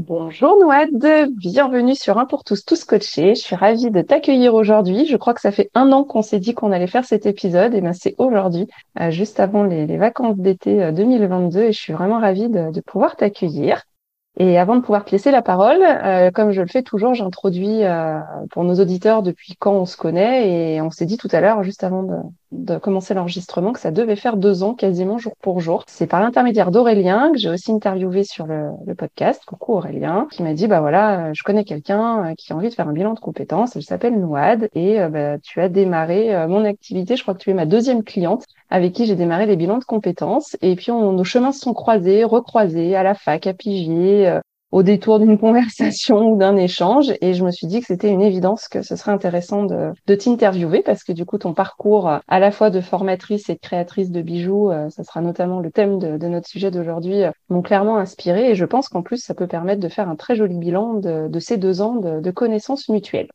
Bonjour Nouad, bienvenue sur Un pour tous, tous coachés. Je suis ravie de t'accueillir aujourd'hui. Je crois que ça fait un an qu'on s'est dit qu'on allait faire cet épisode et ben c'est aujourd'hui, euh, juste avant les, vacances d'été 2022 euh, et je suis vraiment ravie de pouvoir t'accueillir. Et avant de pouvoir te laisser la parole, euh, comme je le fais toujours, j'introduis pour nos auditeurs depuis quand on se connaît. Et on s'est dit tout à l'heure, juste avant de, commencer l'enregistrement, que ça devait faire deux ans quasiment jour pour jour. C'est par l'intermédiaire d'Aurélien que j'ai aussi interviewé sur le, le, podcast. Coucou Aurélien, qui m'a dit bah voilà, euh, je connais quelqu'un qui a envie de faire un bilan de compétences. Elle s'appelle Nouad et bah, tu as démarré mon activité. Je crois que tu es ma deuxième cliente avec qui j'ai démarré les bilans de compétences. Et puis nos chemins se sont croisés, recroisés à la fac, à Pigier, euh, au détour d'une conversation ou d'un échange. Et je me suis dit que c'était une évidence que ce serait intéressant de, de t'interviewer parce que du coup ton parcours à la fois de formatrice et de créatrice de bijoux, euh, ça sera notamment le thème de, notre sujet d'aujourd'hui, euh, m'ont clairement inspiré. Et je pense qu'en plus ça peut permettre de faire un très joli bilan de, de ces deux ans de, de connaissances mutuelles.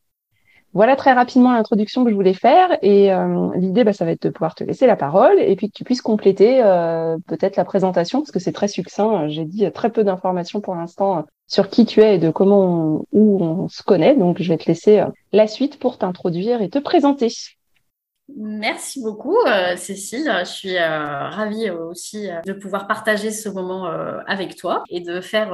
Voilà très rapidement l'introduction que je voulais faire et euh, l'idée, bah, ça va être de pouvoir te laisser la parole et puis que tu puisses compléter euh, peut-être la présentation parce que c'est très succinct. J'ai dit très peu d'informations pour l'instant sur qui tu es et de comment on, on se connaît. Donc, je vais te laisser euh, la suite pour t'introduire et te présenter. Merci beaucoup, euh, Cécile. Je suis euh, ravie aussi euh, de pouvoir partager ce moment avec toi et de faire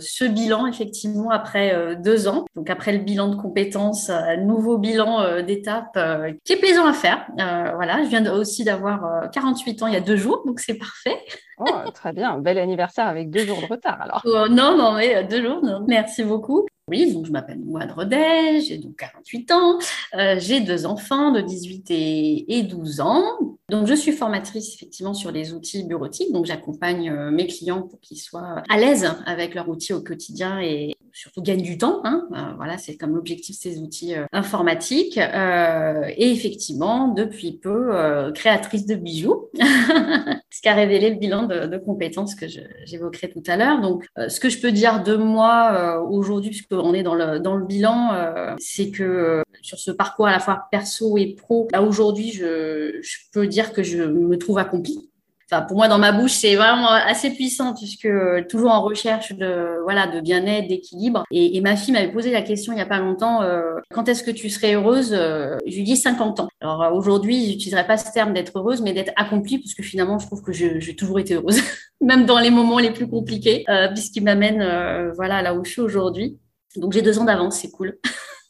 ce bilan effectivement après deux ans. Donc après le bilan de compétences, nouveau bilan d'étape qui est plaisant à faire. voilà, je viens aussi d'avoir 48 ans il y a deux jours, donc c'est parfait. Oh, très bien, bel anniversaire avec deux jours de retard alors. Oh, non, non, mais deux jours, non. merci beaucoup. Oui, donc je m'appelle Mouad Rodet, j'ai donc 48 ans, euh, j'ai deux enfants de 18 et, et, 12 ans. Donc je suis formatrice effectivement sur les outils bureautiques, donc j'accompagne euh, mes clients pour qu'ils soient à l'aise avec leurs outils au quotidien et surtout gagnent du temps. Hein. Euh, voilà, c'est comme l'objectif de ces outils informatiques. et effectivement, depuis peu, créatrice de bijoux, ce qui a révélé le bilan de, compétences que j'évoquerai tout à l'heure. Donc ce que je peux dire de moi aujourd'hui, puisque on est dans le, dans le bilan, euh, c'est que euh, sur ce parcours à la fois perso et pro, là aujourd'hui, je, je peux dire que je me trouve accomplie Enfin, pour moi, dans ma bouche, c'est vraiment assez puissant puisque euh, toujours en recherche de voilà de bien-être, d'équilibre. Et, et, ma fille m'avait posé la question il y a pas longtemps euh, quand est-ce que tu serais heureuse euh, Je lui dis 50 ans. Alors euh, aujourd'hui, j'utiliserai pas ce terme d'être heureuse, mais d'être accomplie parce que finalement, je trouve que j'ai toujours été heureuse, même dans les moments les plus compliqués, puisqu'il m'amène voilà là où je suis aujourd'hui. Donc j'ai deux ans d'avance, c'est cool.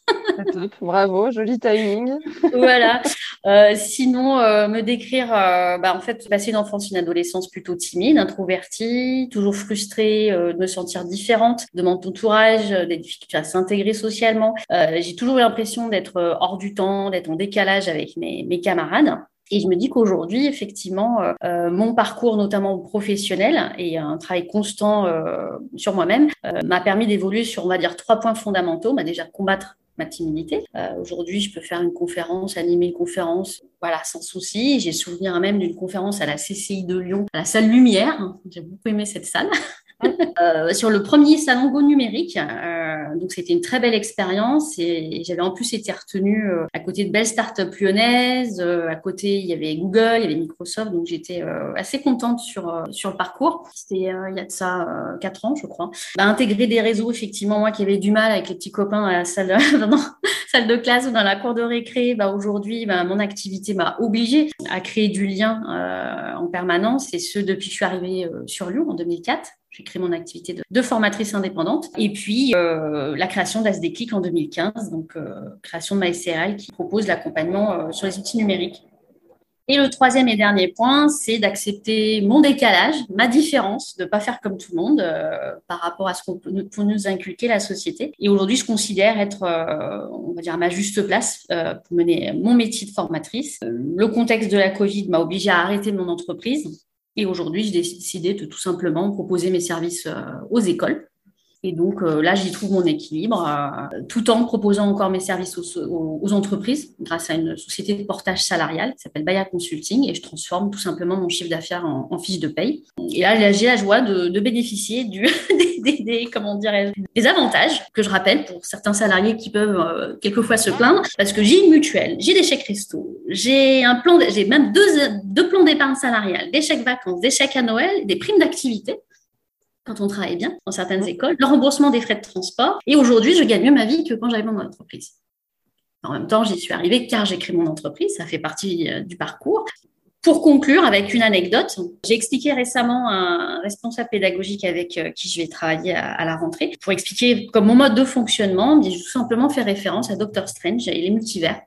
Bravo, joli timing. voilà. Euh, sinon, euh, me décrire, euh, bah, en fait, passer une enfance, une adolescence plutôt timide, introvertie, toujours frustrée de me sentir différente de mon entourage, des difficultés à s'intégrer socialement. J'ai toujours eu l'impression d'être hors du temps, d'être en décalage avec mes, mes camarades. Et je me dis qu'aujourd'hui, effectivement, euh, mon parcours, notamment professionnel, et un travail constant euh, sur moi-même, euh, m'a permis d'évoluer sur, on va dire, trois points fondamentaux. Bah, déjà, combattre ma timidité. Aujourd'hui, je peux faire une conférence, animer une conférence, voilà, sans souci. J'ai souvenir même d'une conférence à la CCI de Lyon, à la salle Lumière. J'ai beaucoup aimé cette salle. euh, sur le premier salon Go numérique. donc c'était une très belle expérience et, j'avais en plus été retenue à côté de belles startups lyonnaises. à côté, il y avait Google, il y avait Microsoft, donc j'étais assez contente sur sur le parcours. C'était il y a de ça quatre ans, je crois. Bah, intégrer des réseaux, effectivement, moi qui avais du mal avec les petits copains à la salle, salle de classe ou dans la cour de récré, bah, aujourd'hui, bah, mon activité m'a obligée à créer du lien euh, en permanence, et ce depuis que je suis arrivée euh, sur Lyon en 2004. J'ai créé mon activité de, formatrice indépendante. Et puis, euh, la création d'ASDClick en 2015, donc création de MyCRL qui propose l'accompagnement sur les outils numériques. Et le troisième et dernier point, c'est d'accepter mon décalage, ma différence, de ne pas faire comme tout le monde euh, par rapport à ce qu'on peut, nous inculquer la société. Et aujourd'hui, je considère être, euh, on va dire, à ma juste place euh, pour mener mon métier de formatrice. Le contexte de la Covid m'a obligée à arrêter mon entreprise. Et aujourd'hui, j'ai décidé de tout simplement proposer mes services aux écoles et donc euh, là, j'y trouve mon équilibre, euh, tout en proposant encore mes services aux, entreprises grâce à une société de portage salarial qui s'appelle Baya Consulting et je transforme tout simplement mon chiffre d'affaires en, fiche de paye. Et là, j'ai la joie de, bénéficier du, des, comment des avantages que je rappelle pour certains salariés qui peuvent euh, quelquefois se plaindre parce que j'ai une mutuelle, j'ai des chèques resto, j'ai un plan, j'ai même deux plans d'épargne salariale, des chèques vacances, des chèques à Noël, des primes d'activité quand on travaille bien dans certaines écoles, le remboursement des frais de transport. Et aujourd'hui, je gagne mieux ma vie que quand j'avais mon entreprise. En même temps, j'y suis arrivée car j'ai créé mon entreprise, ça fait partie euh, du parcours. Pour conclure avec une anecdote, j'ai expliqué récemment à un responsable pédagogique avec euh, qui je vais travailler à, la rentrée pour expliquer comme mon mode de fonctionnement, j'ai tout simplement fait référence à Doctor Strange et les multivers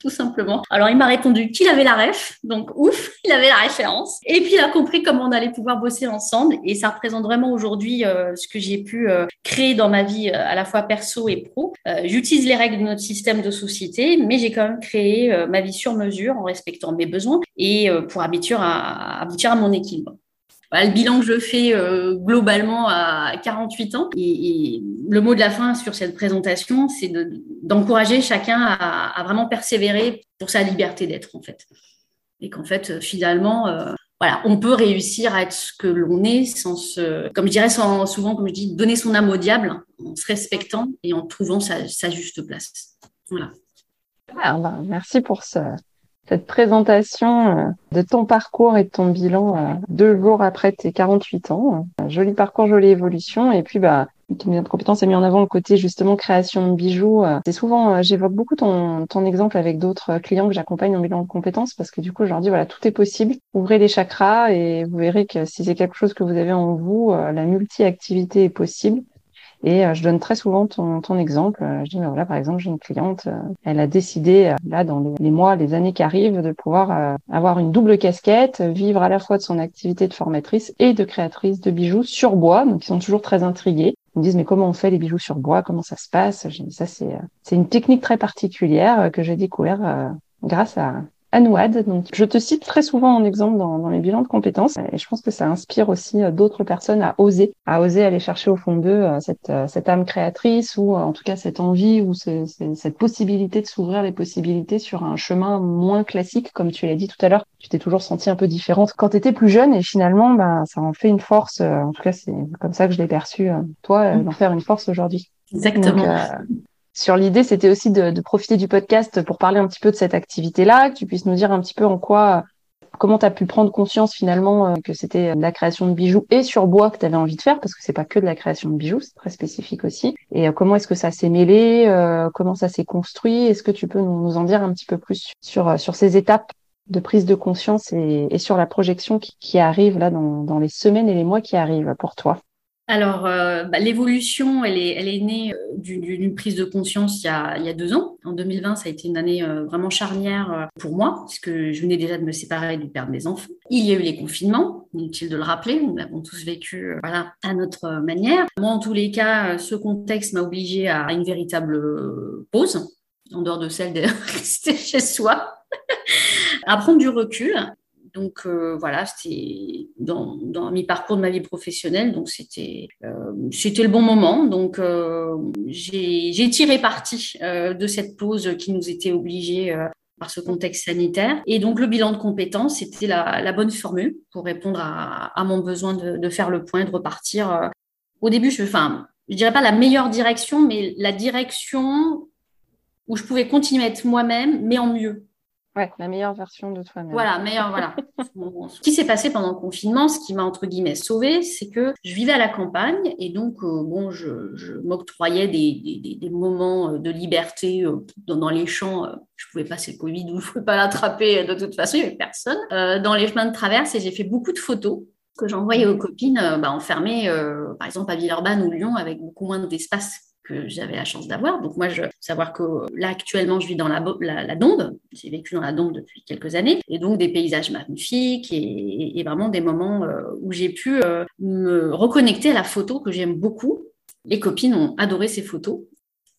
tout simplement. Alors il m'a répondu qu'il avait la ref, donc ouf, il avait la référence. Et puis il a compris comment on allait pouvoir bosser ensemble. Et ça représente vraiment aujourd'hui euh, ce que j'ai pu euh, créer dans ma vie euh, à la fois perso et pro. J'utilise les règles de notre système de société, mais j'ai quand même créé ma vie sur mesure en respectant mes besoins et pour aboutir à, aboutir à mon équilibre le bilan que je fais euh, globalement à 48 ans. Et, le mot de la fin sur cette présentation, c'est d'encourager chacun à, vraiment persévérer pour sa liberté d'être, en fait. Et qu'en fait, finalement, euh, voilà, on peut réussir à être ce que l'on est sans se, comme je dirais souvent, comme je dis, donner son âme au diable en se respectant et en trouvant sa, juste place. Voilà. Ah, bah, merci pour ce, cette présentation euh, de ton parcours et de ton bilan euh, deux jours après tes 48 ans. Joli parcours, jolie évolution. Et puis, bah, de compétences a mis en avant le côté justement création de bijoux. Euh, c'est souvent, j'évoque beaucoup ton, ton exemple avec d'autres clients que j'accompagne en bilan de compétences parce que du coup, je leur dis voilà, tout est possible. Ouvrez les chakras et vous verrez que si c'est quelque chose que vous avez en vous, la multi-activité est possible. Et euh, je donne très souvent ton, ton exemple. Euh, je dis, mais voilà, par exemple, j'ai une cliente, euh, elle a décidé, là, dans les, mois, les années qui arrivent, de pouvoir avoir une double casquette, vivre à la fois de son activité de formatrice et de créatrice de bijoux sur bois. Donc, ils sont toujours très intrigués. Ils me disent, mais comment on fait les bijoux sur bois? Comment ça se passe? J'ai dit, ça, c'est, c'est une technique très particulière que j'ai découvert grâce à, Anouad. Donc, je te cite très souvent en exemple dans, dans, les bilans de compétences et je pense que ça inspire aussi euh, d'autres personnes à oser, à oser aller chercher au fond d'eux euh, cette, euh, cette âme créatrice ou en tout cas cette envie ou cette possibilité de s'ouvrir les possibilités sur un chemin moins classique, comme tu l'as dit tout à l'heure. Tu t'es toujours sentie un peu différente quand tu étais plus jeune et finalement, ben, ça en fait une force. En tout cas, c'est comme ça que je l'ai perçu, toi, d'en faire une force aujourd'hui. Exactement sur l'idée, c'était aussi de, profiter du podcast pour parler un petit peu de cette activité-là, que tu puisses nous dire un petit peu en quoi, comment tu as pu prendre conscience finalement euh, que c'était de la création de bijoux et sur bois que tu avais envie de faire, parce que c'est pas que de la création de bijoux, c'est très spécifique aussi. Et euh, comment est-ce que ça s'est mêlé, euh, comment ça s'est construit? Est-ce que tu peux nous, en dire un petit peu plus sur, sur ces étapes de prise de conscience et, sur la projection qui, arrive là dans, dans les semaines et les mois qui arrivent pour toi? Alors, euh, bah, l'évolution, elle est, née euh, d'une prise de conscience il y, a, deux ans. En 2020, ça a été une année euh, vraiment charnière pour moi, puisque je venais déjà de me séparer du père de mes enfants. Il y a eu les confinements, inutile de le rappeler, nous l'avons tous vécu à notre manière. Moi, en tous les cas, ce contexte m'a obligée à une véritable pause, en dehors de celle de rester chez soi, à prendre du recul donc euh, voilà, c'était dans, dans mes parcours de ma vie professionnelle, donc c'était euh, c'était le bon moment. Donc euh, j'ai tiré parti de cette pause qui nous était obligée par ce contexte sanitaire. Et donc, le bilan de compétences, c'était la, bonne formule pour répondre à, mon besoin de, faire le point, de repartir. Euh, au début, je, enfin, je dirais pas la meilleure direction, mais la direction où je pouvais continuer à être moi-même, mais en mieux. Ouais, la meilleure version de toi-même. Voilà, meilleure, voilà. ce qui s'est passé pendant le confinement, ce qui m'a entre guillemets sauvé, c'est que je vivais à la campagne et donc, euh, bon, je, m'octroyais des, des, moments euh, de liberté euh, dans, les champs. je pouvais passer le Covid ou je ne pouvais pas l'attraper de toute façon, il n'y avait personne. dans les chemins de traverse et j'ai fait beaucoup de photos que j'envoyais aux copines bah, enfermées, par exemple à Villeurbanne ou Lyon, avec beaucoup moins d'espace j'avais la chance d'avoir. Donc moi, je savoir que là actuellement, je vis dans la, la, Dombe. J'ai vécu dans la Dombe depuis quelques années, et donc des paysages magnifiques et, vraiment des moments euh, où j'ai pu euh, me reconnecter à la photo que j'aime beaucoup. Les copines ont adoré ces photos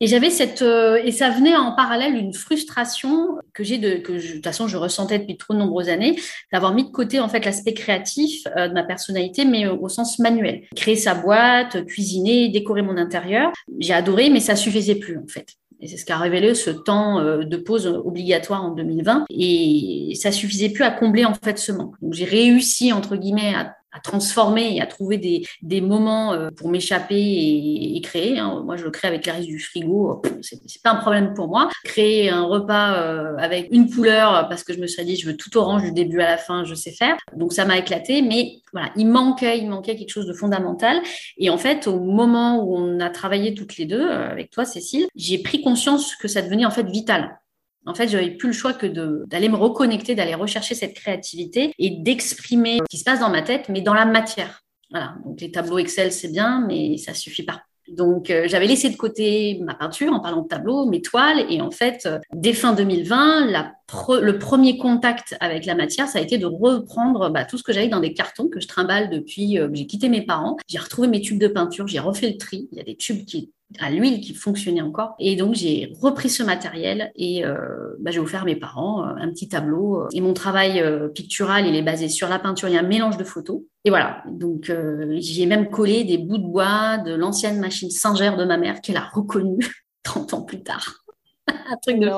et j'avais cette euh, et ça venait en parallèle une frustration que j'ai de que de toute façon je ressentais depuis trop de nombreuses années d'avoir mis de côté en fait l'aspect créatif euh, de ma personnalité mais au sens manuel. Créer sa boîte, cuisiner, décorer mon intérieur, j'ai adoré mais ça suffisait plus en fait. Et c'est ce qu'a révélé ce temps euh, de pause obligatoire en 2020. Et ça suffisait plus à combler en fait ce manque. Donc j'ai réussi entre guillemets à à transformer et à trouver des, des moments euh, pour m'échapper et, et, créer. Hein. Moi, je le crée avec la reste du frigo, c'est pas un problème pour moi. Créer un repas euh, avec une couleur parce que je me suis dit je veux tout orange du début à la fin, je sais faire. Donc ça m'a éclaté, mais voilà, il manquait, il manquait quelque chose de fondamental. Et en fait, au moment où on a travaillé toutes les deux euh, avec toi, Cécile, j'ai pris conscience que ça devenait en fait vital. En fait, j'avais plus le choix que d'aller me reconnecter, d'aller rechercher cette créativité et d'exprimer ce qui se passe dans ma tête, mais dans la matière. Voilà. Donc les tableaux Excel, c'est bien, mais ça suffit pas. Donc euh, j'avais laissé de côté ma peinture en parlant de tableaux, mes toiles, et en fait, euh, dès fin 2020, la le premier contact avec la matière, ça a été de reprendre bah, tout ce que j'avais dans des cartons que je trimballe depuis euh, que j'ai quitté mes parents. J'ai retrouvé mes tubes de peinture, j'ai refait le tri. Il y a des tubes qui à l'huile qui fonctionnaient encore. Et donc, j'ai repris ce matériel et euh, bah, j'ai offert à mes parents euh, un petit tableau. Et mon travail pictural, il est basé sur la peinture. Il y a un mélange de photos. Et voilà. Donc, j'ai même collé des bouts de bois de l'ancienne machine Singer de ma mère qu'elle a reconnue 30 ans plus tard. un truc de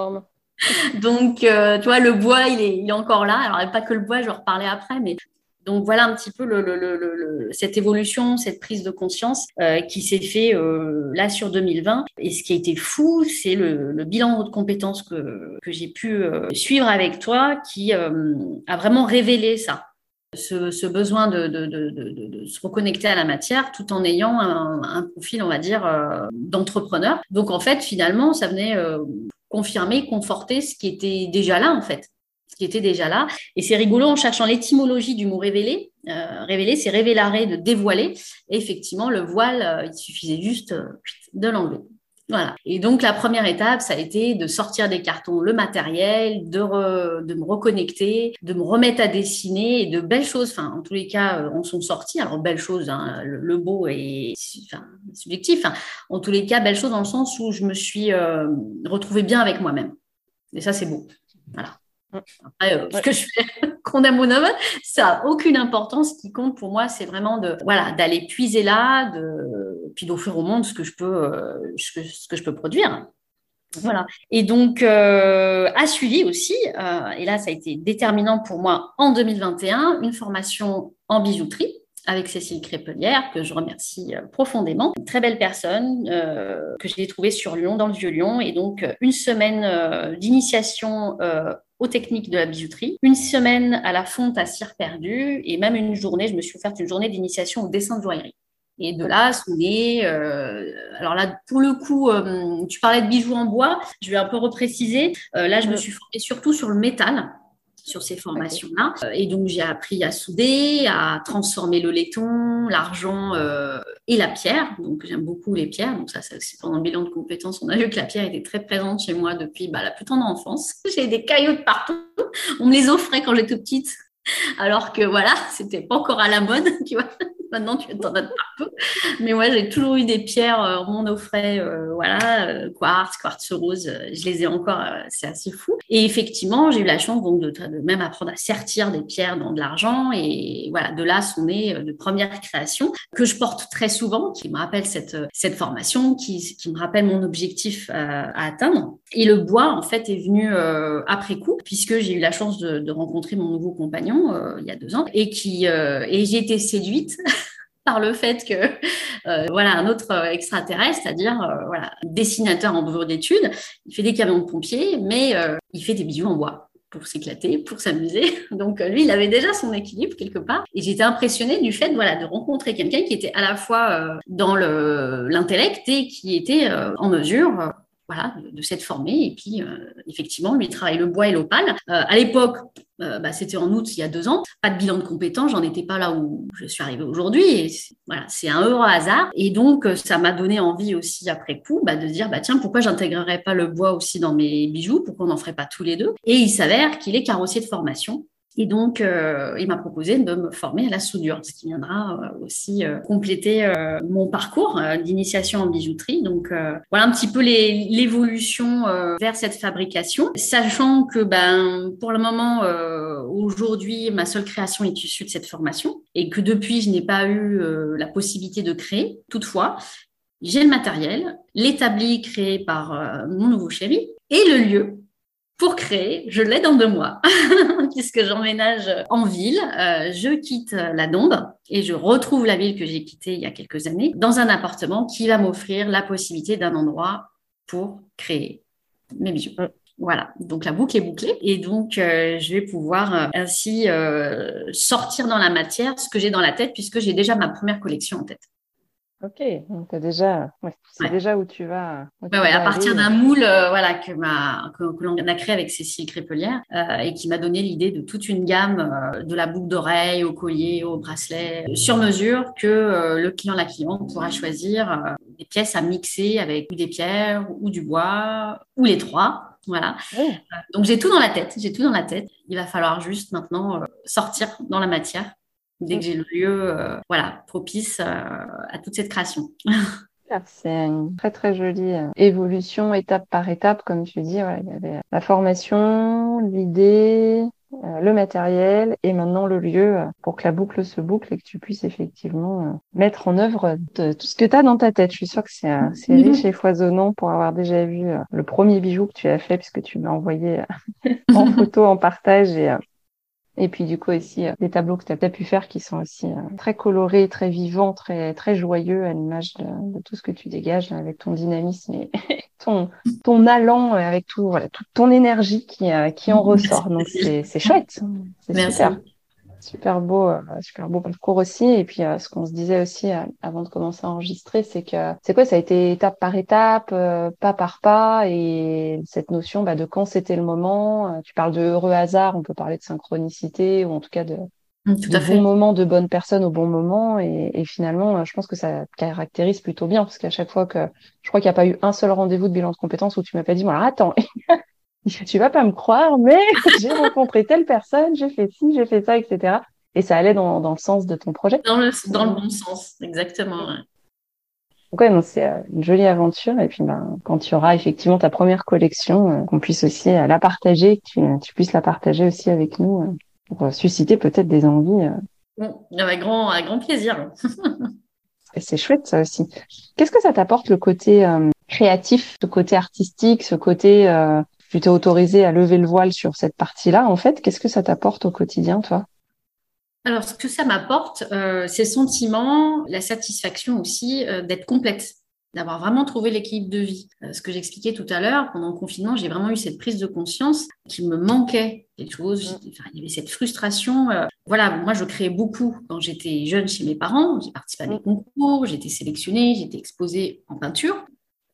donc, euh, tu vois, le bois, il est, il est encore là. Alors, pas que le bois, je reparler après, mais donc voilà un petit peu le, le, le, cette évolution, cette prise de conscience euh, qui s'est fait euh, là sur 2020. Et ce qui a été fou, c'est le, bilan de compétences que, que j'ai pu euh, suivre avec toi, qui a vraiment révélé ça. Ce, ce besoin de, de, de, de, se reconnecter à la matière tout en ayant un, un profil, on va dire, d'entrepreneur. Donc en fait, finalement, ça venait confirmer, conforter ce qui était déjà là, en fait. Qui était déjà là. Et c'est rigolo en cherchant l'étymologie du mot révélé. Euh, révéler, c'est révéler, de dévoiler. Et effectivement, le voile, euh, il suffisait juste euh, de l'enlever. Voilà. Et donc, la première étape, ça a été de sortir des cartons le matériel, de, de me reconnecter, de me remettre à dessiner et de belles choses. Enfin, en tous les cas, on sont sortis. Alors, belles choses, hein, le, beau est subjectif. Hein. En tous les cas, belles choses dans le sens où je me suis retrouvée bien avec moi-même. Et ça, c'est beau. Voilà. Euh, ce que je fais, qu'on aime ou non, ça n'a aucune importance. Ce qui compte pour moi, c'est vraiment de voilà d'aller puiser là, puis d'offrir au monde ce que je peux euh, ce, je peux produire. Voilà. Et donc, euh, a suivi aussi, euh, et là, ça a été déterminant pour moi en 2021, une formation en bijouterie avec Cécile Crépelière, que je remercie profondément. Une très belle personne que j'ai trouvée sur Lyon, dans le Vieux-Lyon. Et donc, une semaine d'initiation aux techniques de la bijouterie, une semaine à la fonte à cire perdu et même une journée, je me suis offerte une journée d'initiation au dessin de joaillerie. Et de là, sont nés. Euh, alors là, pour le coup, euh, tu parlais de bijoux en bois. Je vais un peu repréciser. Euh, là, je me suis formée surtout sur le métal sur ces formations-là. Euh, et donc, j'ai appris à souder, à transformer le laiton, l'argent euh, et la pierre. Donc, j'aime beaucoup les pierres. Donc, ça, c'est aussi pendant le bilan de compétences, on a vu que la pierre était très présente chez moi depuis bah, la plus tendre enfance. J'ai des cailloux de partout. On me les offrait quand j'étais petite. Alors que voilà, c'était pas encore à la mode, tu vois. Maintenant, tu t'en as peu. Mais moi, j'ai toujours eu des pierres en monofrais, voilà, quartz, quartz rose. Je les ai encore, c'est assez fou. Et effectivement, j'ai eu la chance donc de, de, même apprendre à sertir des pierres dans de l'argent. Et voilà, de là sont nées de premières créations que je porte très souvent, qui me rappellent cette, cette formation, qui, qui me rappellent mon objectif à atteindre. Et le bois, en fait, est venu après coup, puisque j'ai eu la chance de, de rencontrer mon nouveau compagnon euh, il y a deux ans et qui euh, et j'ai été séduite par le fait que euh, voilà un autre extraterrestre, c'est-à-dire voilà dessinateur en bureau d'études, il fait des camions de pompiers, mais il fait des bijoux en bois pour s'éclater, pour s'amuser. Donc lui, il avait déjà son équilibre quelque part. Et j'étais impressionnée du fait voilà de rencontrer quelqu'un qui était à la fois dans l'intellect et qui était en mesure voilà, de, s'être formé. Et puis, euh, effectivement, lui travaille le bois et l'opale. Euh, à l'époque, euh, bah, c'était en août il y a deux ans. Pas de bilan de compétences, j'en étais pas là où je suis arrivée aujourd'hui. Et voilà, c'est un heureux hasard. Et donc, ça m'a donné envie aussi après coup bah, de dire, bah tiens, pourquoi j'intégrerais pas le bois aussi dans mes bijoux? Pourquoi on n'en ferait pas tous les deux? Et il s'avère qu'il est carrossier de formation. Et donc, euh, il m'a proposé de me former à la soudure, ce qui viendra euh, aussi euh, compléter mon parcours d'initiation en bijouterie. Donc, voilà un petit peu l'évolution vers cette fabrication, sachant que ben, pour le moment, aujourd'hui, ma seule création est issue de cette formation et que depuis, je n'ai pas eu la possibilité de créer. Toutefois, j'ai le matériel, l'établi créé par mon nouveau chéri et le lieu pour créer, je l'ai dans deux mois, puisque j'emménage en ville, euh, je quitte la Dombe et je retrouve la ville que j'ai quittée il y a quelques années dans un appartement qui va m'offrir la possibilité d'un endroit pour créer mes bijoux. Mm. Voilà, donc la boucle est bouclée et donc euh, je vais pouvoir euh, ainsi sortir dans la matière ce que j'ai dans la tête puisque j'ai déjà ma première collection en tête. Ok, donc déjà, c'est déjà où tu vas. à partir d'un moule, euh, voilà, que, que, l'on a créé avec Cécile Crépelière euh, et qui m'a donné l'idée de toute une gamme euh, de la boucle d'oreille au collier, au bracelet, sur mesure que le client, la cliente pourra choisir des pièces à mixer avec ou des pierres ou du bois ou les trois. Voilà. donc j'ai tout dans la tête, j'ai tout dans la tête. Il va falloir juste maintenant sortir dans la matière dès que j'ai le lieu euh, voilà, propice euh, à toute cette création. C'est une très très jolie euh, évolution étape par étape, comme tu dis. il y avait la formation, l'idée, le matériel et maintenant le lieu pour que la boucle se boucle et que tu puisses effectivement mettre en œuvre tout ce que tu as dans ta tête. Je suis sûre que c'est riche et foisonnant pour avoir déjà vu le premier bijou que tu as fait puisque tu m'as envoyé en photo en partage et et puis du coup aussi euh, des tableaux que tu as pu faire qui sont aussi euh, très colorés, très vivants, très très joyeux à l'image de, tout ce que tu dégages avec ton dynamisme et ton ton allant euh, avec tout voilà toute ton énergie qui qui en ressort. Donc c'est c'est chouette. C'est super super beau, euh, super beau parcours aussi. Et puis, euh, ce qu'on se disait aussi euh, avant de commencer à enregistrer, c'est que c'est quoi Ça a été étape par étape, pas par pas, et cette notion bah, de quand c'était le moment. tu parles de heureux hasard, on peut parler de synchronicité, ou en tout cas de, mmh, tout bon moment, de bonne personne au bon moment. Et, et, finalement, je pense que ça caractérise plutôt bien, parce qu'à chaque fois que je crois qu'il n'y a pas eu un seul rendez-vous de bilan de compétences où tu m'as pas dit, bon alors attends, tu vas pas me croire, mais j'ai rencontré telle personne, j'ai fait ci, j'ai fait ça, etc. Et ça allait dans, dans le sens de ton projet. Dans le, dans le bon sens, exactement. Ouais. Donc ouais, c'est euh, une jolie aventure. Et puis ben, quand tu auras effectivement ta première collection, euh, qu'on puisse aussi euh, la partager, que tu, tu, puisses la partager aussi avec nous pour susciter peut-être des envies. avec grand, avec grand plaisir. C'est chouette ça aussi. Qu'est-ce que ça t'apporte le côté créatif, ce côté artistique, ce côté tu t'es autorisé à lever le voile sur cette partie-là, en fait, qu'est-ce que ça t'apporte au quotidien, toi? Alors, ce que ça m'apporte, euh, c'est le sentiment, la satisfaction aussi euh, d'être complète, d'avoir vraiment trouvé l'équilibre de vie. Euh, ce que j'expliquais tout à l'heure, pendant le confinement, j'ai vraiment eu cette prise de conscience qu'il me manquait quelque chose. Mm. il y avait cette frustration. voilà, moi, je créais beaucoup quand j'étais jeune chez mes parents. J'ai participé à des mm. concours, été sélectionnée, été exposée en peinture.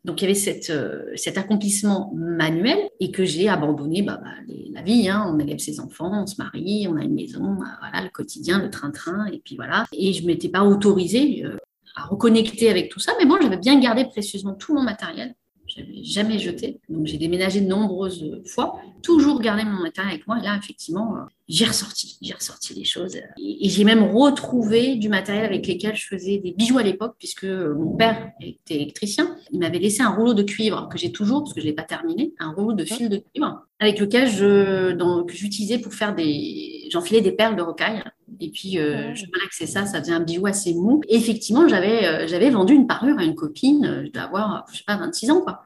Donc il y avait cette, euh, cet accomplissement manuel et que j'ai abandonné bah, bah, la vie. Hein. on élève ses enfants, on se marie, on a une maison, bah, voilà, le quotidien, le train-train, et puis voilà. Et je m'étais pas autorisée euh, à reconnecter avec tout ça, mais moi j'avais bien gardé précieusement tout mon matériel. Je n'avais jamais jeté. Donc j'ai déménagé de nombreuses fois, toujours gardé mon matériel avec moi. Et là, effectivement, euh, j'ai ressorti, j'ai ressorti les choses. Et, j'ai même retrouvé du matériel avec lequel je faisais des bijoux à l'époque, puisque mon père était électricien. Il m'avait laissé un rouleau de cuivre que j'ai toujours, parce que je ne l'ai pas terminé, un rouleau de fil de cuivre, avec lequel je, donc, j'utilisais pour faire des, j'enfilais des perles de rocaille. Et puis, euh, je malaxais ça, ça faisait un bijou assez mou. Et effectivement, j'avais, euh, j'avais vendu une parure à une copine, euh, je dois avoir, je sais pas, 26 ans, quoi.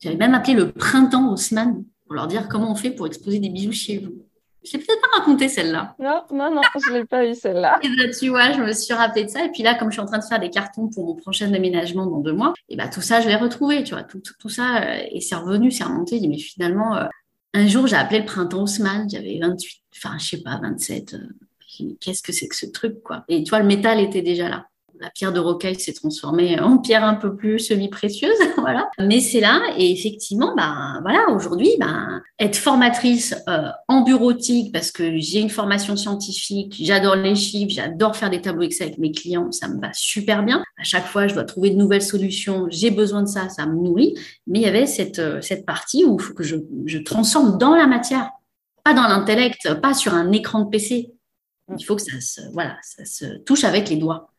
J'avais même appelé le printemps Haussmann pour leur dire comment on fait pour exposer des bijoux chez vous. Je l'ai peut-être pas raconté celle-là. Non, non, non, je ne l'ai pas eu celle-là. et là, tu vois, je me suis rappelé de ça. Et puis là, comme je suis en train de faire des cartons pour mon prochain déménagement dans deux mois, et bah, tout ça, je l'ai retrouvé, tu vois, tout, tout, ça. Euh, et c'est revenu, c'est remonté. Mais finalement, euh, un jour, j'ai appelé le printemps Haussmann, j'avais 28, enfin, je sais pas, 27. Euh, qu'est-ce que c'est que ce truc, quoi. Et tu vois, le métal était déjà là la pierre de rocaille s'est transformée en pierre un peu plus semi-précieuse, voilà. Mais c'est là, et effectivement, ben voilà, aujourd'hui, ben être formatrice euh, en bureautique parce que j'ai une formation scientifique, j'adore les chiffres, j'adore faire des tableaux Excel avec mes clients, ça me va super bien. À chaque fois, je dois trouver de nouvelles solutions, j'ai besoin de ça, ça me nourrit. Mais il y avait cette euh, cette partie où il faut que je, transforme dans la matière, pas dans l'intellect, pas sur un écran de PC. Il faut que ça se, voilà, ça se touche avec les doigts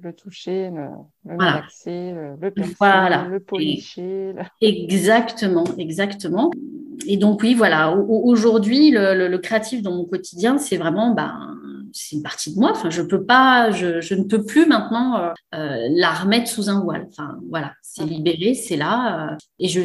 le toucher, le, le relaxer, le, percer, le policher. Exactement, exactement. Et donc oui, voilà, aujourd'hui, le, le, créatif dans mon quotidien, c'est vraiment ben, c'est une partie de moi. Enfin, je peux pas, je, je ne peux plus maintenant euh, euh la remettre sous un voile. Enfin, voilà, c'est libéré, c'est là, euh, et je,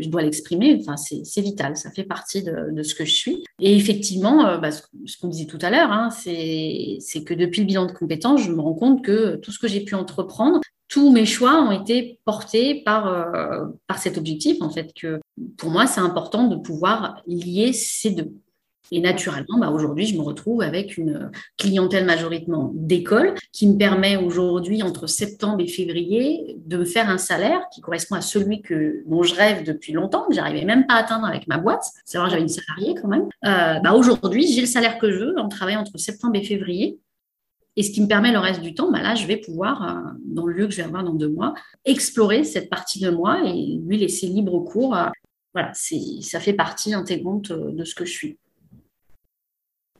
je dois l'exprimer. Enfin, c'est vital, ça fait partie de, de, ce que je suis. Et effectivement, euh, bah, ce, qu'on disait tout à l'heure, hein, c'est que depuis le bilan de compétences, je me rends compte que tout ce que j'ai pu entreprendre, tous mes choix ont été portés par, euh, par cet objectif, en fait, que pour moi, c'est important de pouvoir lier ces deux. Et naturellement, bah, aujourd'hui, je me retrouve avec une clientèle majoritairement d'école qui me permet aujourd'hui, entre septembre et février, de me faire un salaire qui correspond à celui que, dont je rêve depuis longtemps, que j'arrivais même pas à atteindre avec ma boîte. Vrai, j'avais une salariée quand même. Euh, bah, aujourd'hui, j'ai le salaire que je veux en travaillant entre septembre et février. Et ce qui me permet le reste du temps, bah là, je vais pouvoir, euh, dans le lieu que je vais avoir dans deux mois, explorer cette partie de moi et lui laisser libre cours. voilà, ça fait partie intégrante de ce que je suis.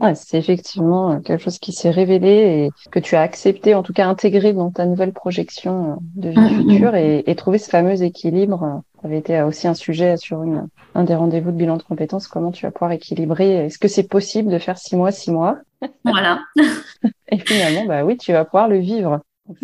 Ouais, c'est effectivement euh, quelque chose qui s'est révélé et que tu as accepté, en tout cas intégré dans ta nouvelle projection euh, de vie mm-hmm. future et, et trouver ce fameux équilibre. Euh, ça avait été aussi un sujet sur une, un des rendez-vous de bilan de compétences. Comment tu vas pouvoir équilibrer Est-ce que c'est possible de faire six mois, six mois? Voilà. et finalement, bah oui, tu vas pouvoir le vivre.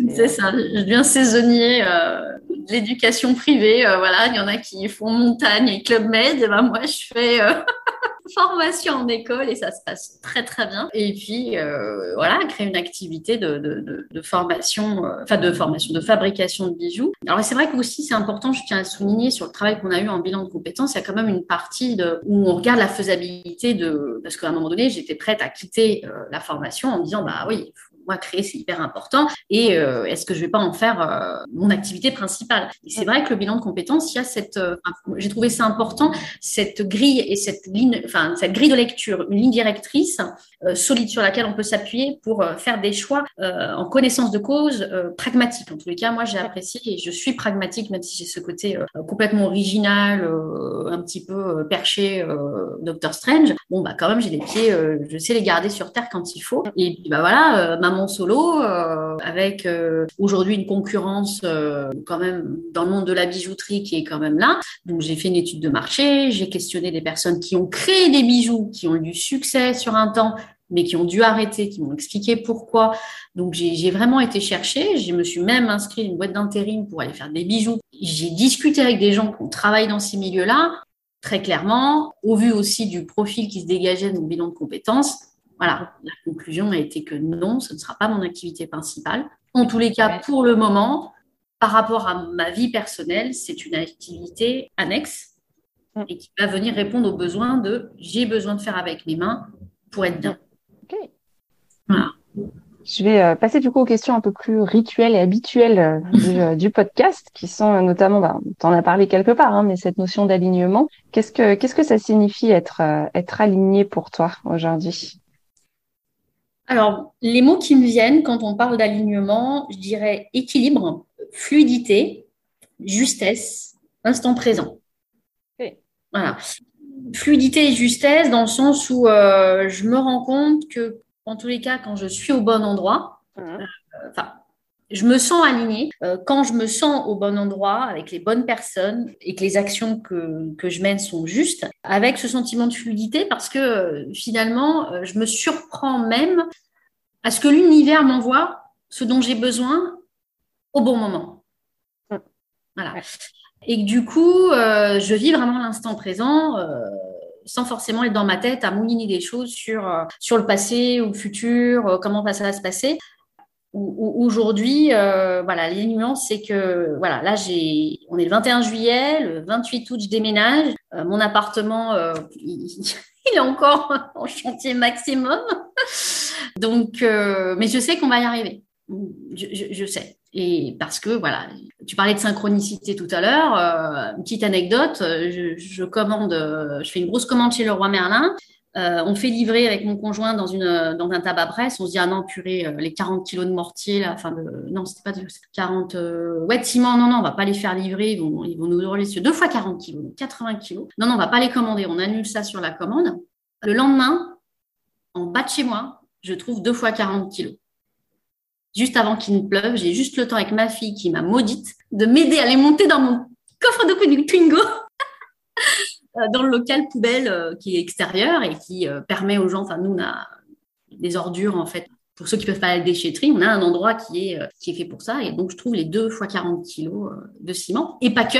C'est ça. Je deviens saisonnier euh, de l'éducation privée. Euh, voilà, il y en a qui font montagne et club med. Et ben moi, je fais formation en école et ça se passe très très bien. Et puis euh, voilà, créer une activité de, de, de, formation, euh, enfin de formation, de fabrication de bijoux. Alors c'est vrai que aussi c'est important, je tiens à souligner sur le travail qu'on a eu en bilan de compétences, il y a quand même une partie de, où on regarde la faisabilité de, parce qu'à un moment donné j'étais prête à quitter euh, la formation en me disant bah oui, moi, créer, c'est hyper important. Et euh, est-ce que je vais pas en faire euh, mon activité principale? C'est vrai que le bilan de compétences, il y a cette, euh, j'ai trouvé ça important, cette grille et cette ligne, enfin cette grille de lecture, une ligne directrice solide sur laquelle on peut s'appuyer pour faire des choix en connaissance de cause, pragmatique. En tous les cas, moi, j'ai apprécié et je suis pragmatique, même si j'ai ce côté complètement original, un petit peu perché, Doctor Strange. Bon, bah quand même, j'ai des pieds, je sais les garder sur terre quand il faut. Et puis, bah voilà, maman solo, euh, avec euh, aujourd'hui une concurrence euh, quand même dans le monde de la bijouterie qui est quand même là. Donc j'ai fait une étude de marché, j'ai questionné des personnes qui ont créé des bijoux, qui ont eu du succès sur un temps, mais qui ont dû arrêter, qui m'ont expliqué pourquoi. Donc j'ai vraiment été chercher, je me suis même inscrit une boîte d'intérim pour aller faire des bijoux. J'ai discuté avec des gens qui ont travaillé dans ces milieux-là. Très clairement, au vu aussi du profil qui se dégageait de mon bilan de compétences, voilà, la conclusion a été que non, ce ne sera pas mon activité principale. En tous les cas, pour le moment, par rapport à ma vie personnelle, c'est une activité annexe mm. et qui va venir répondre aux besoins de j'ai besoin de faire avec mes mains pour être bien. Voilà. Je vais euh, passer du coup aux questions un peu plus rituelles et habituelles euh, euh, du, podcast, qui sont notamment, bah, tu en as parlé quelque part, hein, mais cette notion d'alignement. Qu'est-ce que qu'est-ce que ça signifie être être aligné pour toi aujourd'hui? Alors, les mots qui me viennent quand on parle d'alignement, je dirais équilibre, fluidité, justesse, instant présent. Voilà. fluidité et justesse dans le sens où je me rends compte que, en tous les cas, quand je suis au bon endroit, mmh. enfin, je me sens alignée. Euh, quand je me sens au bon endroit, avec les bonnes personnes et que les actions que, que je mène sont justes, avec ce sentiment de fluidité, parce que euh, finalement, euh, je me surprends même à ce que l'univers m'envoie ce dont j'ai besoin au bon moment. Voilà. Et que du coup, je vis vraiment l'instant présent sans forcément être dans ma tête à mouliner des choses sur, sur le passé ou le futur, comment ça va se passer aujourd'hui, euh, voilà, les nuances, c'est que voilà, là j'ai, on est le 21 juillet, le 28 août, je déménage. Euh, mon appartement, euh, il, est encore en chantier maximum. Donc, mais je sais qu'on va y arriver. Je, sais. Et parce que voilà, tu parlais de synchronicité tout à l'heure. petite anecdote, je commande, je fais une grosse commande chez le roi Merlin. Euh, on fait livrer avec mon conjoint dans, une, dans un tabac presse. On se dit, ah non, purée, euh, les 40 kilos de mortier, là, enfin, de, non, c'était pas de 40, euh, ouais, ciment, non, non, on va pas les faire livrer. Ils vont, ils nous hurler sur deux fois 40 kilos, 80 kilos. Non, non, on va pas les commander. On annule ça sur la commande. Le lendemain, en bas de chez moi, je trouve deux fois 40 kilos. Juste avant qu'il ne pleuve, j'ai juste le temps avec ma fille qui m'a maudite de m'aider à les monter dans mon coffre de Twingo. Euh, dans le local poubelle euh, qui est extérieur et qui euh, permet aux gens, enfin nous on a des ordures en fait pour ceux qui peuvent pas aller à la déchetterie, on a un endroit qui est, qui est fait pour ça. Et donc, je trouve les deux fois 40 kilos de ciment. Et pas que.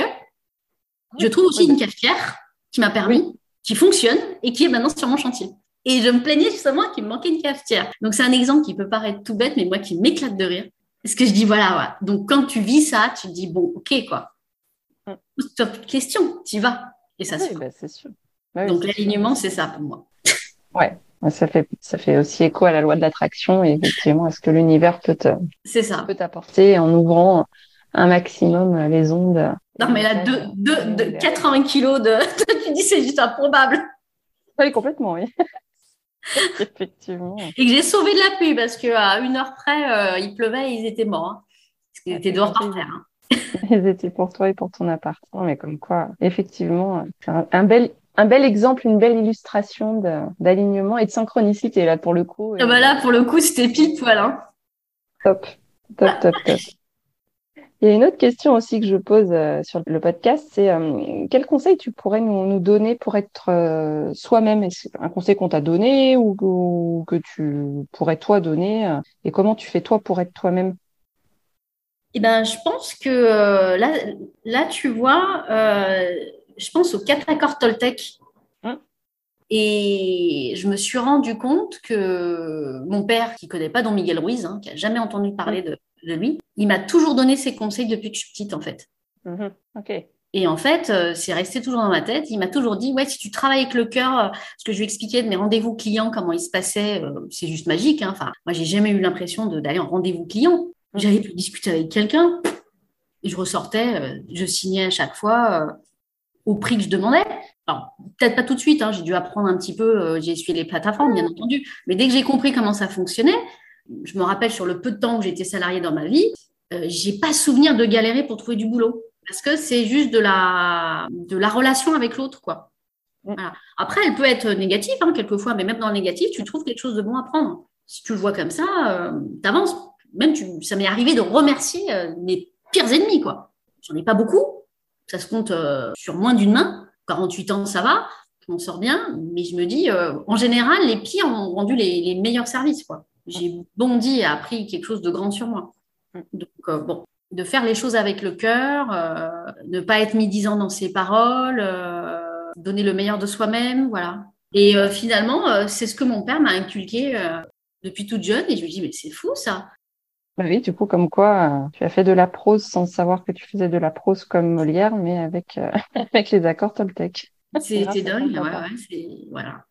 Je trouve aussi une cafetière qui m'a permis, qui fonctionne et qui est maintenant sur mon chantier. Et je me plaignais justement qu'il me manquait une cafetière. Donc, c'est un exemple qui peut paraître tout bête, mais moi qui m'éclate de rire. Parce que je dis, voilà, voilà. Donc, quand tu vis ça, tu te dis, bon, ok, quoi. Tu n'as plus de questions, tu y vas. Et ça se bah, c'est sûr. Bah Donc l'alignement, c'est ça pour moi. Ouais, ça fait, ça fait aussi écho à la loi de l'attraction et effectivement à ce que l'univers peut t'apporter en ouvrant un maximum les ondes. Non, mais là, deux, deux, 80 kilos de. tu dis c'est juste improbable. Oui, complètement, oui. Effectivement. Et que j'ai sauvé de la pluie parce qu'à une heure près, euh, il pleuvait et ils étaient morts. Hein. Parce qu'ils étaient dehors par terre. Hein. Ils étaient pour toi et pour ton appart. Mais comme quoi, effectivement, c'est un, bel, un bel exemple, une belle illustration d'alignement et de synchronicité, là, pour le coup. Ah bah là, pour le coup, c'était pile poil. Hein. Top, top, top, top. Il y a une autre question aussi que je pose euh, sur le podcast, c'est euh, quel conseil tu pourrais nous, nous donner pour être euh, soi-même? Un conseil qu'on t'a donné ou, ou, que tu pourrais toi donner Et comment tu fais toi pour être toi-même? Eh ben, je pense que euh, là, là, tu vois, euh, je pense aux quatre accords Toltec. Hein? Et je me suis rendu compte que mon père, qui connaît pas Don Miguel Ruiz, hein, qui a jamais entendu parler de, lui, il m'a toujours donné ses conseils depuis que je suis petite, en fait. Mm-hmm. Ok. Et en fait, euh, c'est resté toujours dans ma tête. Il m'a toujours dit, ouais, si tu travailles avec le cœur, ce que je lui expliquais de mes rendez-vous clients, comment ils se passaient, c'est juste magique. Hein. Enfin, moi, j'ai jamais eu l'impression d'aller en rendez-vous client. J'avais pu discuter avec quelqu'un. Et je ressortais, euh, je signais à chaque fois euh, au prix que je demandais. Alors, peut-être pas tout de suite, hein, j'ai dû apprendre un petit peu, euh, j'ai essuyé les plateformes, bien entendu, mais dès que j'ai compris comment ça fonctionnait, je me rappelle sur le peu de temps où j'étais salariée dans ma vie, j'ai pas souvenir de galérer pour trouver du boulot. Parce que c'est juste de la, de la relation avec l'autre, quoi. Après, elle peut être négative, hein, quelquefois, mais même dans le négatif, tu trouves quelque chose de bon à prendre. Si tu le vois comme ça, tu avances même ça m'est arrivé de remercier euh, mes pires ennemis, quoi. J'en ai pas beaucoup, ça se compte euh, sur moins d'une main. 48 ans, ça va, je m'en sors bien, mais je me dis, euh, en général, les pires ont rendu les, meilleurs services, quoi. J'ai bondi et appris quelque chose de grand sur moi. Donc, bon, de faire les choses avec le cœur, ne pas être médisant dans ses paroles, donner le meilleur de soi-même, voilà. Et finalement, c'est ce que mon père m'a inculqué depuis toute jeune, et je me dis, mais c'est fou ça. Bah oui, du coup, comme quoi, euh, tu as fait de la prose sans savoir que tu faisais de la prose comme Molière, mais avec, euh, avec les accords Toltec. C'était dingue, ouais, ouais, c'est, voilà.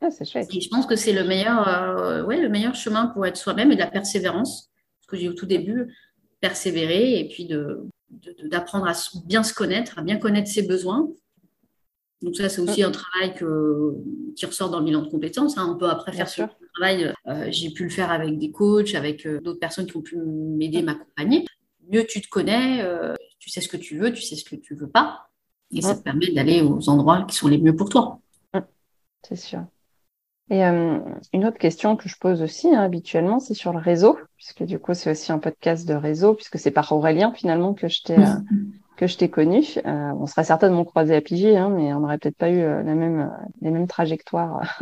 Ah, c'est chouette. Et je pense que c'est le meilleur, euh, ouais, le meilleur chemin pour être soi-même et de la persévérance. Ce que j'ai au tout début, persévérer et puis de, d'apprendre à bien se connaître, à bien connaître ses besoins. Donc ça, c'est aussi un travail que, qui ressort dans le bilan de compétences. Hein. On peut après faire sur travail, euh, j'ai pu le faire avec des coachs, avec euh, d'autres personnes qui ont pu m'aider, m'accompagner. Mieux tu te connais, euh, tu sais ce que tu veux, tu sais ce que tu veux pas. Et ça te permet d'aller aux endroits qui sont les mieux pour toi. c'est sûr. Et une autre question que je pose aussi hein, habituellement, c'est sur le réseau, puisque du coup c'est aussi un podcast de réseau, puisque c'est par Aurélien finalement que je t'ai que je t'ai connu. Euh, on serait certainement croisé à Pigi, hein, mais on n'aurait peut-être pas eu la même les mêmes trajectoires.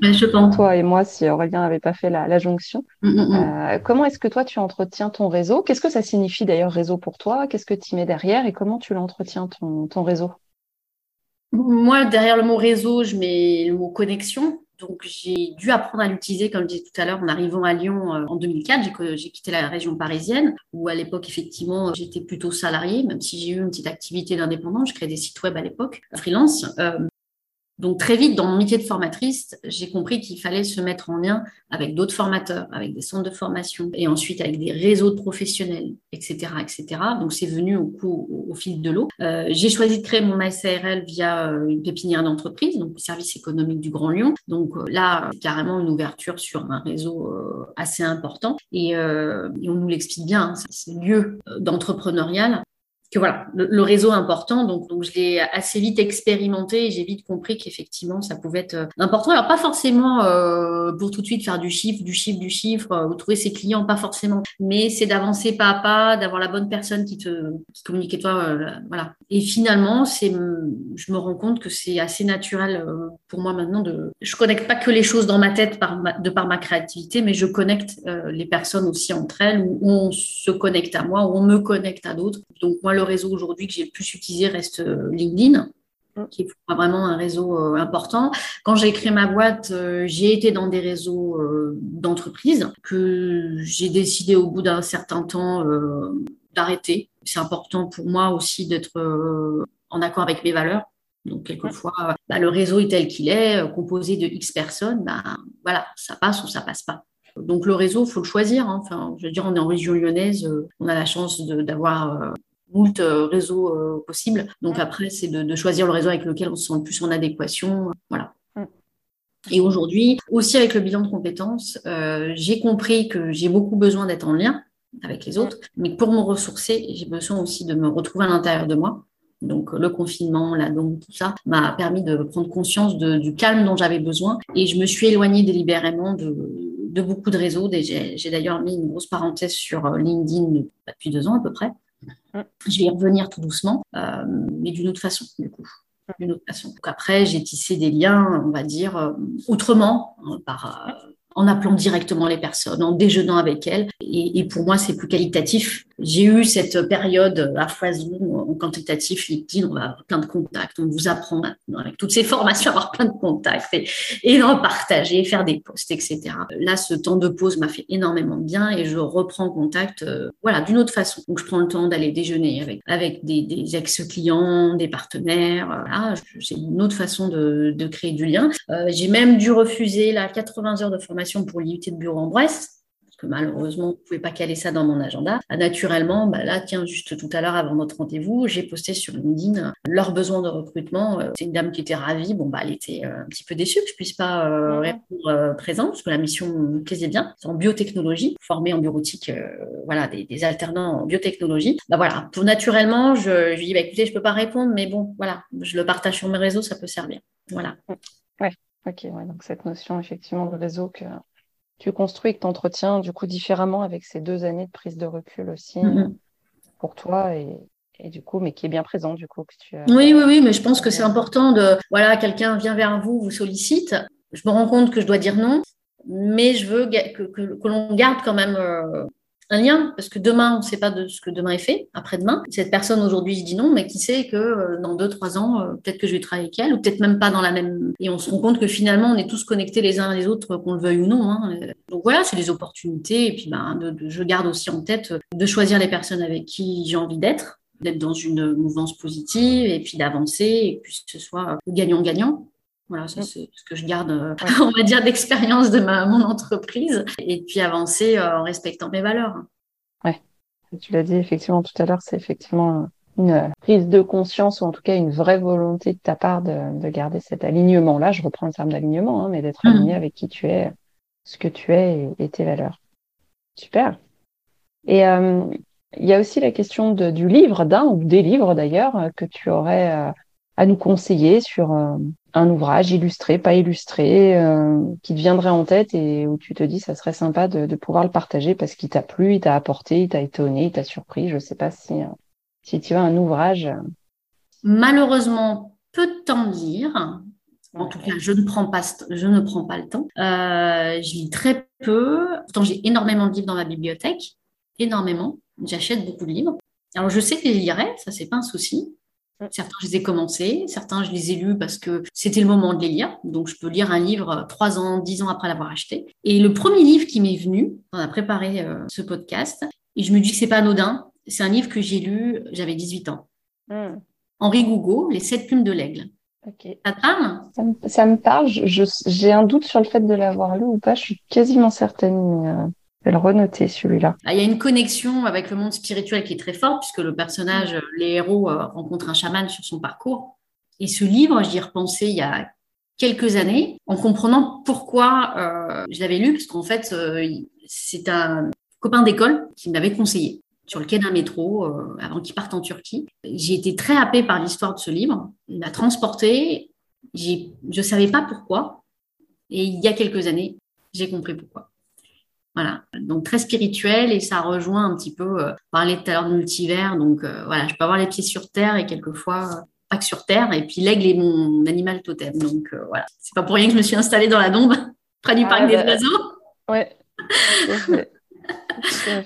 je pense. toi et moi, si Aurélien n'avait pas fait la, la jonction. Mm, mm, mm. comment est-ce que toi tu entretiens ton réseau? Qu'est-ce que ça signifie d'ailleurs réseau pour toi? Qu'est-ce que tu mets derrière? Et comment tu l'entretiens ton ton réseau? Moi, derrière le mot réseau, je mets le mot connexion. Donc, j'ai dû apprendre à l'utiliser, comme je disais tout à l'heure, en arrivant à Lyon euh, en 2004. J'ai quitté la région parisienne, où à l'époque, effectivement, j'étais plutôt salariée, même si j'ai eu une petite activité d'indépendant. Je créais des sites web à l'époque, freelance. Euh, donc très vite, dans mon métier de formatrice, j'ai compris qu'il fallait se mettre en lien avec d'autres formateurs, avec des centres de formation et ensuite avec des réseaux de professionnels, etc., etc. Donc c'est venu au, coup, au, fil de l'eau. Euh, j'ai choisi de créer mon SARL via euh, une pépinière d'entreprise, donc le service économique du Grand Lyon. Donc euh, là, carrément une ouverture sur un réseau assez important et, et on nous l'explique bien. Hein, c'est lieu d'entrepreneurial que voilà, le, réseau est important. Donc, donc je l'ai assez vite expérimenté et j'ai vite compris qu'effectivement, ça pouvait être euh, important. Alors, pas forcément euh, pour tout de suite faire du chiffre, du chiffre, du chiffre, euh, ou trouver ses clients, pas forcément. Mais c'est d'avancer pas à pas, d'avoir la bonne personne qui te qui communique avec toi. Euh, voilà. Et finalement, c'est, je me rends compte que c'est assez naturel pour moi maintenant de. Je connecte pas que les choses dans ma tête par de par ma créativité, mais je connecte les personnes aussi entre elles, où on se connecte à moi, où on me connecte à d'autres. Donc moi, le réseau aujourd'hui que j'ai le plus utilisé reste euh, LinkedIn mm. qui est vraiment un réseau euh, important. Quand j'ai créé ma boîte, euh, j'ai été dans des réseaux d'entreprise que j'ai décidé au bout d'un certain temps d'arrêter. C'est important pour moi aussi d'être en accord avec mes valeurs. Donc, quelquefois, bah, le réseau est tel qu'il est, composé de X personnes, bah, voilà, ça passe ou ça passe pas. Donc, le réseau, il faut le choisir. Hein. Enfin, je veux dire, on est en région lyonnaise, on a la chance d'avoir moult euh, réseaux euh, possibles. Donc après, c'est de, choisir le réseau avec lequel on se sent le plus en adéquation. Voilà. Et aujourd'hui, aussi avec le bilan de compétences, euh, j'ai compris que j'ai beaucoup besoin d'être en lien avec les autres, mais pour me ressourcer, j'ai besoin aussi de me retrouver à l'intérieur de moi. Donc le confinement, la donc tout ça m'a permis de prendre conscience du calme dont j'avais besoin et je me suis éloignée délibérément de, de beaucoup de réseaux. J'ai d'ailleurs mis une grosse parenthèse sur LinkedIn depuis deux ans à peu près je vais y revenir tout doucement, euh, mais d'une autre façon, du coup. D'une autre façon. Donc après, j'ai tissé des liens, on va dire, euh, autrement, hein, par, euh, en appelant directement les personnes, en déjeunant avec elles. Et, pour moi, c'est plus qualitatif. J'ai eu cette période à foison en quantitatif LinkedIn, on va avoir plein de contacts, on vous apprend maintenant avec toutes ces formations à avoir plein de contacts et, et d'en partager, faire des posts, etc. Là, ce temps de pause m'a fait énormément de bien et je reprends contact, euh, voilà, d'une autre façon. Donc, je prends le temps d'aller déjeuner avec, avec des, ex-clients, des partenaires. Voilà, c'est une autre façon de, créer du lien. Euh, j'ai même dû refuser la 80 heures de formation pour l'IUT de bureau en Brest que malheureusement, vous ne pouvez pas caler ça dans mon agenda. Ah, naturellement, bah là, tiens, juste tout à l'heure, avant notre rendez-vous, j'ai posté sur LinkedIn euh, leurs besoins de recrutement. Euh, c'est une dame qui était ravie. Bon, bah, elle était euh, un petit peu déçue que je puisse pas répondre présent, parce que la mission me plaisait bien. C'est en biotechnologie, formée en bureautique, voilà, des, alternants en biotechnologie. Bah voilà, pour naturellement, je, je lui dis, bah, écoutez, je peux pas répondre, mais bon, voilà, je le partage sur mes réseaux, ça peut servir. Voilà. Ouais. Ok, ouais, donc cette notion effectivement de réseau que tu construis et que tu entretiens du coup différemment avec ces deux années de prise de recul aussi mm-hmm. pour toi et, et, du coup, mais qui est bien présent du coup. Que tu Oui, oui, oui, mais je pense que c'est important de, voilà, quelqu'un vient vers vous, vous sollicite. Je me rends compte que je dois dire non, mais je veux que, que, que l'on garde quand même euh, un lien, parce que demain, on ne sait pas de ce que demain est fait, après-demain. Cette personne aujourd'hui se dit non, mais qui sait que euh, dans deux, trois ans, euh, peut-être que je vais travailler avec elle, ou peut-être même pas dans la même. Et on se rend compte que finalement, on est tous connectés les uns les autres, qu'on le veuille ou non. Hein. Donc voilà, c'est des opportunités. Et puis, ben, je garde aussi en tête de choisir les personnes avec qui j'ai envie d'être d'être dans une mouvance positive et puis d'avancer et puis que ce soit gagnant-gagnant. Voilà, ça mm. c'est ce que je garde, euh, on va dire, d'expérience de ma, mon entreprise. Et puis avancer euh, en respectant mes valeurs. Ouais, tu l'as dit effectivement tout à l'heure, c'est effectivement une prise de conscience ou en tout cas une vraie volonté de ta part de, garder cet alignement-là. Je reprends le terme d'alignement, hein, mais d'être mm. aligné avec qui tu es, ce que tu es et, tes valeurs. Super. Et euh, il y a aussi la question de, du livre, d'un ou des livres d'ailleurs, que tu aurais à nous conseiller sur un ouvrage illustré, pas illustré, qui te viendrait en tête et où tu te dis ça serait sympa de, de pouvoir le partager parce qu'il t'a plu, il t'a apporté, il t'a étonné, il t'a surpris. Je sais pas si si tu as un ouvrage. Malheureusement, peu de temps lire. En tout cas, je ne prends pas, je ne prends pas le temps. Euh, je lis très peu. Pourtant, j'ai énormément de livres dans ma bibliothèque. Énormément. J'achète beaucoup de livres. Alors, je sais que je lirai, ça, c'est pas un souci. Certains, je les ai commencés. Certains, je les ai lus parce que c'était le moment de les lire. Donc, je peux lire un livre trois ans, dix ans après l'avoir acheté. Et le premier livre qui m'est venu, on a préparé euh, ce podcast, et je me dis que c'est pas anodin. C'est un livre que j'ai lu, j'avais 18 ans. Hmm. Henri Gougaud, Les sept plumes de l'aigle. Ça te parle? Ça me, parle. J'ai un doute sur le fait de l'avoir lu ou pas. Je suis quasiment certaine. Euh, je vais le renoter celui-là. Ah, il y a une connexion avec le monde spirituel qui est très forte puisque le personnage, les héros, euh, rencontrent un chaman sur son parcours. Et ce livre, j'y ai repensé il y a quelques années en comprenant pourquoi euh, je l'avais lu parce qu'en fait, c'est un copain d'école qui m'avait conseillé sur le quai d'un métro euh, avant qu'il parte en Turquie. J'ai été très happée par l'histoire de ce livre. Il m'a transportée. Je ne savais pas pourquoi. Et il y a quelques années, j'ai compris pourquoi. Voilà, donc très spirituel et ça rejoint un petit peu, euh, parler tout à l'heure de multivers, donc euh, voilà, je peux avoir les pieds sur terre et quelquefois pas que sur terre, et puis l'aigle est mon animal totem, donc voilà, c'est pas pour rien que je me suis installée dans la dombe, près du ah parc des bah, oiseaux. Ouais.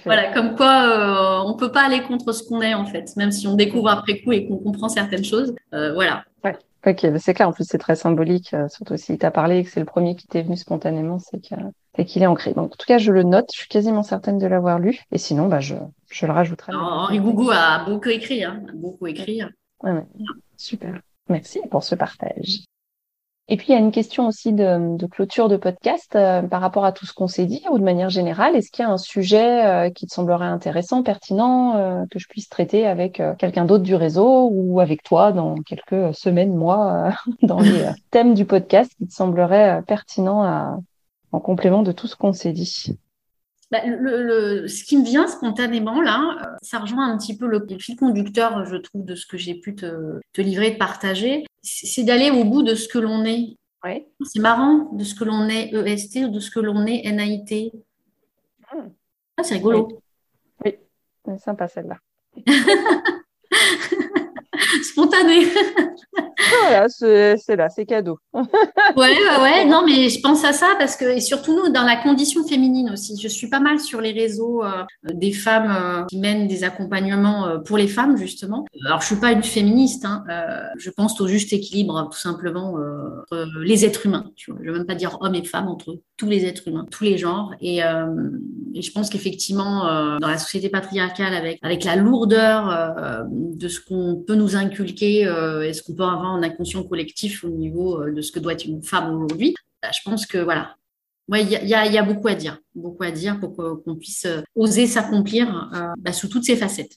voilà, comme quoi euh, on peut pas aller contre ce qu'on est en fait, même si on découvre après coup et qu'on comprend certaines choses. Euh, voilà. Ouais. Ok, bah, c'est clair. En plus, c'est très symbolique, euh, surtout si tu as parlé et que c'est le premier qui t'est venu spontanément, c'est qu'il est ancré. Donc, en tout cas, je le note. Je suis quasiment certaine de l'avoir lu. Et sinon, bah, je, je le rajouterai. Henri Gougou a beaucoup écrit, hein, beaucoup écrit. Ouais, ouais. Super. Merci pour ce partage. Et puis, il y a une question aussi de, clôture de podcast euh, par rapport à tout ce qu'on s'est dit ou de manière générale. Est-ce qu'il y a un sujet euh, qui te semblerait intéressant, pertinent, euh, que je puisse traiter avec quelqu'un d'autre du réseau ou avec toi dans quelques semaines, mois, dans les thèmes du podcast qui te semblerait pertinent en complément de tout ce qu'on s'est dit bah, le, ce qui me vient spontanément là, ça rejoint un petit peu le, fil conducteur, je trouve, de ce que j'ai pu te, te livrer, de partager c'est d'aller au bout de ce que l'on est. C'est marrant de ce que l'on est EST ou de ce que l'on est NAIT. Hmm. Ah, c'est rigolo. Oui, c'est sympa celle-là. Spontané. voilà, c'est là, c'est cadeau. ouais, ouais, ouais. Non, mais je pense à ça parce que, et surtout nous, dans la condition féminine aussi. Je suis pas mal sur les réseaux euh, des femmes euh, qui mènent des accompagnements euh, pour les femmes, justement. Alors, je suis pas une féministe. Hein, je pense au juste équilibre, tout simplement, entre les êtres humains. Tu vois. Je veux même pas dire hommes et femmes, entre tous les êtres humains, tous les genres. Et, et je pense qu'effectivement, dans la société patriarcale, avec, avec la lourdeur de ce qu'on peut nous inculquer, est-ce qu'on peut avoir un inconscient collectif au niveau euh, de ce que doit être une femme aujourd'hui? Bah, je pense que voilà, il y, a, beaucoup à dire, beaucoup à dire pour qu'on puisse euh, oser s'accomplir euh, bah, sous toutes ses facettes.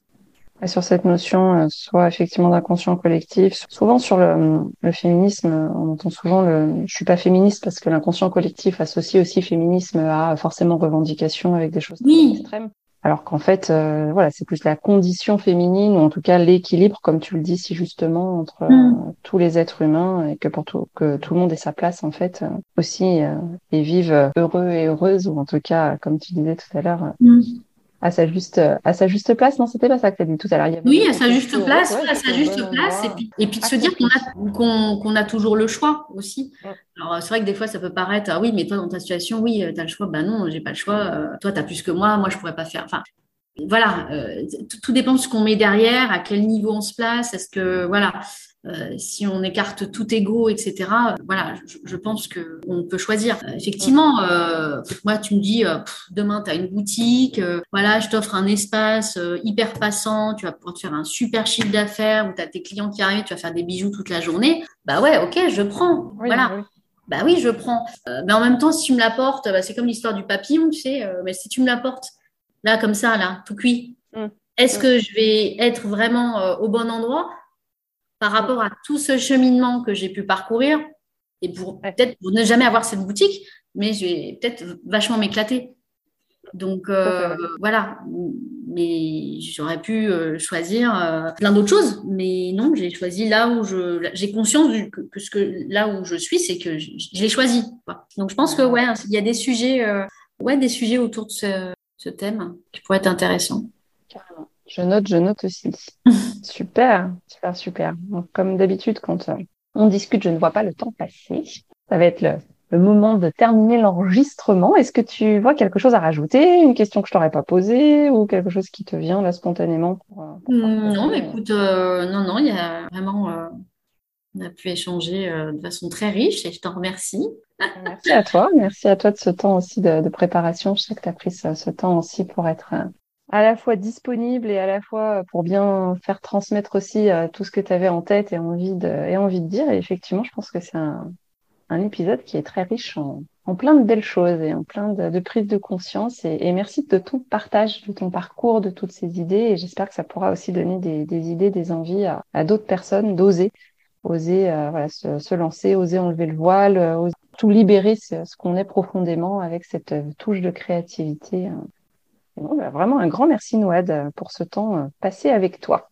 Sur cette notion, soit effectivement d'inconscient collectif, souvent sur le, féminisme, on entend souvent le je suis pas féministe parce que l'inconscient collectif associe aussi féminisme à forcément revendication avec des choses oui. extrêmes. Alors qu'en fait, euh, voilà, c'est plus la condition féminine, ou en tout cas l'équilibre, comme tu le dis si justement, entre euh, mm. tous les êtres humains, et que pour tout, que tout le monde ait sa place, en fait, euh, aussi, et vive heureux et heureuse, ou en tout cas, comme tu disais tout à l'heure, mm à sa juste à sa juste place. Non, c'était pas ça que tu as dit tout à l'heure. Oui, à sa juste place, à sa juste place, et puis, et puis de se dire qu'on a qu'on a toujours le choix aussi. Alors c'est vrai que des fois ça peut paraître ah oui, mais toi dans ta situation, oui, euh, tu as le choix. Ben non, j'ai pas le choix. Euh, toi, tu as plus que moi, moi je pourrais pas faire. Enfin, voilà, euh, tout dépend de ce qu'on met derrière, à quel niveau on se place. Est-ce que voilà, euh, si on écarte tout ego, etc. voilà, je, pense que on peut choisir. Euh, effectivement, euh, moi, tu me dis, demain, tu as une boutique, voilà, je t'offre un espace hyper passant, tu vas pouvoir te faire un super chiffre d'affaires, où tu as tes clients qui arrivent, tu vas faire des bijoux toute la journée. Bah ouais, ok, je prends. voilà. Bah oui, je prends. mais en même temps, si tu me l'apportes, bah, c'est comme l'histoire du papillon, tu sais. mais si tu me l'apportes, là, comme ça, là, tout cuit, mmh. est-ce mmh. que je vais être vraiment au bon endroit? Par rapport à tout ce cheminement que j'ai pu parcourir et pour peut-être pour ne jamais avoir cette boutique, mais je vais peut-être vachement m'éclater. Donc voilà, mais j'aurais pu choisir plein d'autres choses, mais non, j'ai choisi là où je, j'ai conscience que, ce que là où je suis, c'est que je, l'ai choisi. Donc je pense que ouais, il y a des sujets, ouais, des sujets autour de ce, ce thème qui pourraient être intéressants. Carrément. Je note, je note aussi. super, super, super. comme d'habitude, quand euh, on discute, je ne vois pas le temps passer. Ça va être le, moment de terminer l'enregistrement. Est-ce que tu vois quelque chose à rajouter, une question que je t'aurais pas posée? Ou quelque chose qui te vient là spontanément pour, euh, mmh, Non, mais écoute, euh, non, non, il y a vraiment, on a pu échanger de façon très riche et je t'en remercie. Merci à toi, merci à toi de ce temps aussi de, préparation. Je sais que tu as pris ce, temps aussi pour être à la fois disponible et à la fois pour bien faire transmettre aussi euh, tout ce que tu avais en tête et envie de, et envie de dire. Et effectivement, je pense que c'est un, un épisode qui est très riche en, en plein de belles choses et en plein de, de prises de conscience. Et, merci de ton partage, de ton parcours, de toutes ces idées. Et j'espère que ça pourra aussi donner des, des idées, des envies à, à d'autres personnes d'oser, oser euh, voilà, se, se, lancer, oser enlever le voile, euh, oser tout libérer ce, ce qu'on est profondément avec cette touche de créativité Bah, vraiment un grand merci Nouad euh, pour ce temps euh, passé avec toi.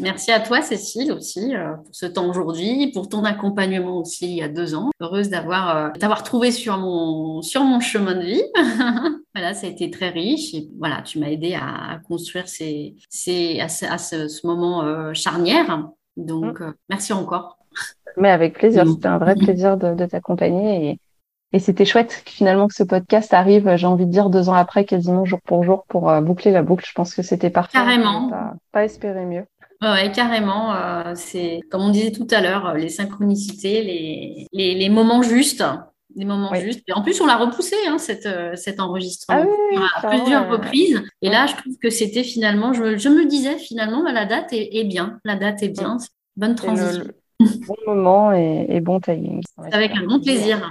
Merci à toi, Cécile, aussi, euh, pour ce temps aujourd'hui, pour ton accompagnement aussi il y a deux ans. Heureuse d'avoir t'avoir trouvé sur mon, sur mon chemin de vie. voilà, ça a été très riche. Et voilà, tu m'as aidé à, construire ces, ces, à, ce, moment charnière. Donc, mm. merci encore. Mais avec plaisir, c'était un vrai plaisir de, de t'accompagner. Et et c'était chouette finalement que ce podcast arrive, j'ai envie de dire, deux ans après, quasiment jour pour jour, pour euh, boucler la boucle. Je pense que c'était parfait. Carrément. Pas, pas espérer mieux. Ouais, carrément. Euh, c'est comme on disait tout à l'heure, les synchronicités, les, les, les moments justes. Moments justes. Et en plus, on l'a repoussé, hein, cette, euh, cet enregistrement, ah à plusieurs reprises. Et là, je trouve que c'était finalement, je, je, me disais finalement, bah, la date est, est, bien. La date est bien. Bonne transition. bon moment et, et bon timing. Avec un bon plaisir.